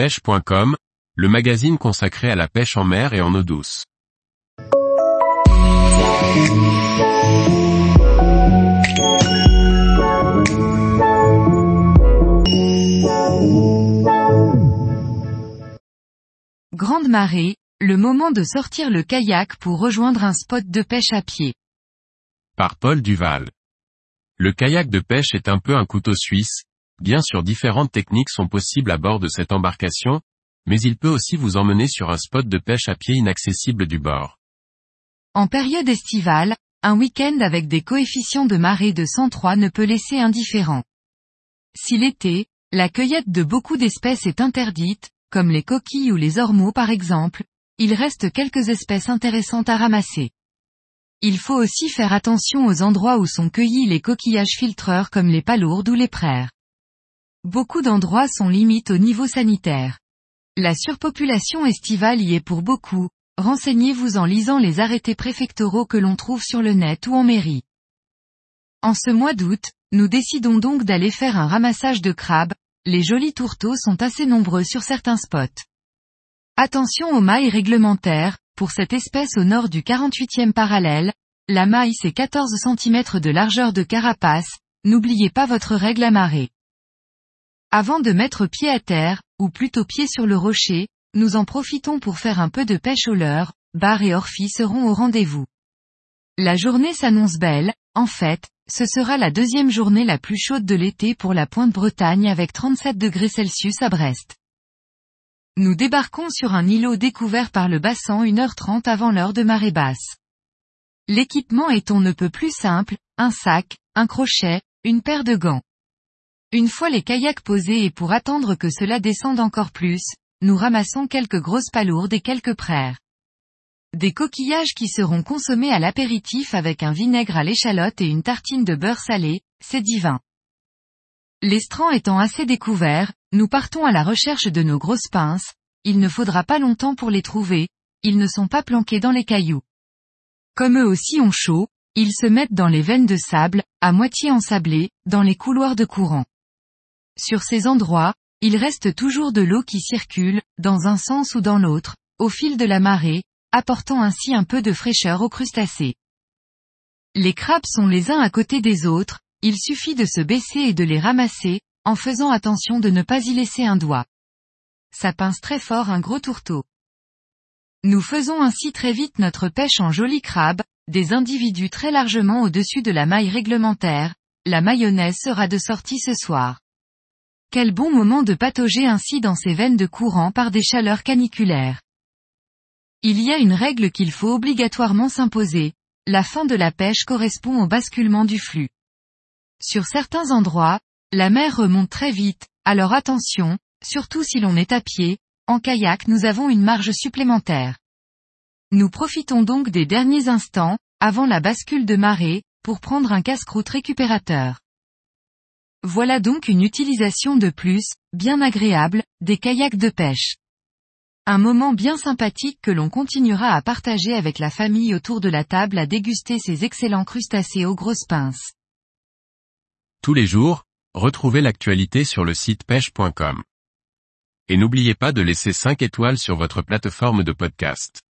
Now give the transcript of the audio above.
pêche.com, le magazine consacré à la pêche en mer et en eau douce. Grande marée, le moment de sortir le kayak pour rejoindre un spot de pêche à pied. Par Paul Duval. Le kayak de pêche est un peu un couteau suisse, bien sûr différentes techniques sont possibles à bord de cette embarcation, mais il peut aussi vous emmener sur un spot de pêche à pied inaccessible du bord. En période estivale, un week-end avec des coefficients de marée de 103 ne peut laisser indifférent. Si l'été, la cueillette de beaucoup d'espèces est interdite, comme les coquilles ou les ormeaux par exemple, il reste quelques espèces intéressantes à ramasser. Il faut aussi faire attention aux endroits où sont cueillis les coquillages filtreurs comme les palourdes ou les praires. Beaucoup d'endroits sont limites au niveau sanitaire. La surpopulation estivale y est pour beaucoup, renseignez-vous en lisant les arrêtés préfectoraux que l'on trouve sur le net ou en mairie. En ce mois d'août, nous décidons donc d'aller faire un ramassage de crabes, les jolis tourteaux sont assez nombreux sur certains spots. Attention aux mailles réglementaires, pour cette espèce au nord du 48e parallèle, la maille c'est 14 cm de largeur de carapace, n'oubliez pas votre règle amarrée. Avant de mettre pied à terre, ou plutôt pied sur le rocher, nous en profitons pour faire un peu de pêche au leurre, bar et orphi seront au rendez-vous. La journée s'annonce belle, en fait, ce sera la deuxième journée la plus chaude de l'été pour la pointe Bretagne avec 37 degrés Celsius à Brest. Nous débarquons sur un îlot découvert par le bassin 1h30 avant l'heure de marée basse. L'équipement est on ne peut plus simple, un sac, un crochet, une paire de gants. Une fois les kayaks posés et pour attendre que cela descende encore plus, nous ramassons quelques grosses palourdes et quelques praires. Des coquillages qui seront consommés à l'apéritif avec un vinaigre à l'échalote et une tartine de beurre salé, c'est divin. L'estran étant assez découvert, nous partons à la recherche de nos grosses pinces, il ne faudra pas longtemps pour les trouver, ils ne sont pas planqués dans les cailloux. Comme eux aussi ont chaud, ils se mettent dans les veines de sable, à moitié ensablées, dans les couloirs de courant. Sur ces endroits, il reste toujours de l'eau qui circule, dans un sens ou dans l'autre, au fil de la marée, apportant ainsi un peu de fraîcheur aux crustacés. Les crabes sont les uns à côté des autres, il suffit de se baisser et de les ramasser, en faisant attention de ne pas y laisser un doigt. Ça pince très fort un gros tourteau. Nous faisons ainsi très vite notre pêche en joli crabe, des individus très largement au-dessus de la maille réglementaire, la mayonnaise sera de sortie ce soir. Quel bon moment de patauger ainsi dans ces veines de courant par des chaleurs caniculaires. Il y a une règle qu'il faut obligatoirement s'imposer. La fin de la pêche correspond au basculement du flux. Sur certains endroits, la mer remonte très vite, alors attention, surtout si l'on est à pied, en kayak nous avons une marge supplémentaire. Nous profitons donc des derniers instants, avant la bascule de marée, pour prendre un casse-croûte récupérateur. Voilà donc une utilisation de plus, bien agréable, des kayaks de pêche. Un moment bien sympathique que l'on continuera à partager avec la famille autour de la table à déguster ces excellents crustacés aux grosses pinces. Tous les jours, retrouvez l'actualité sur le site pêche.com. Et n'oubliez pas de laisser 5 étoiles sur votre plateforme de podcast.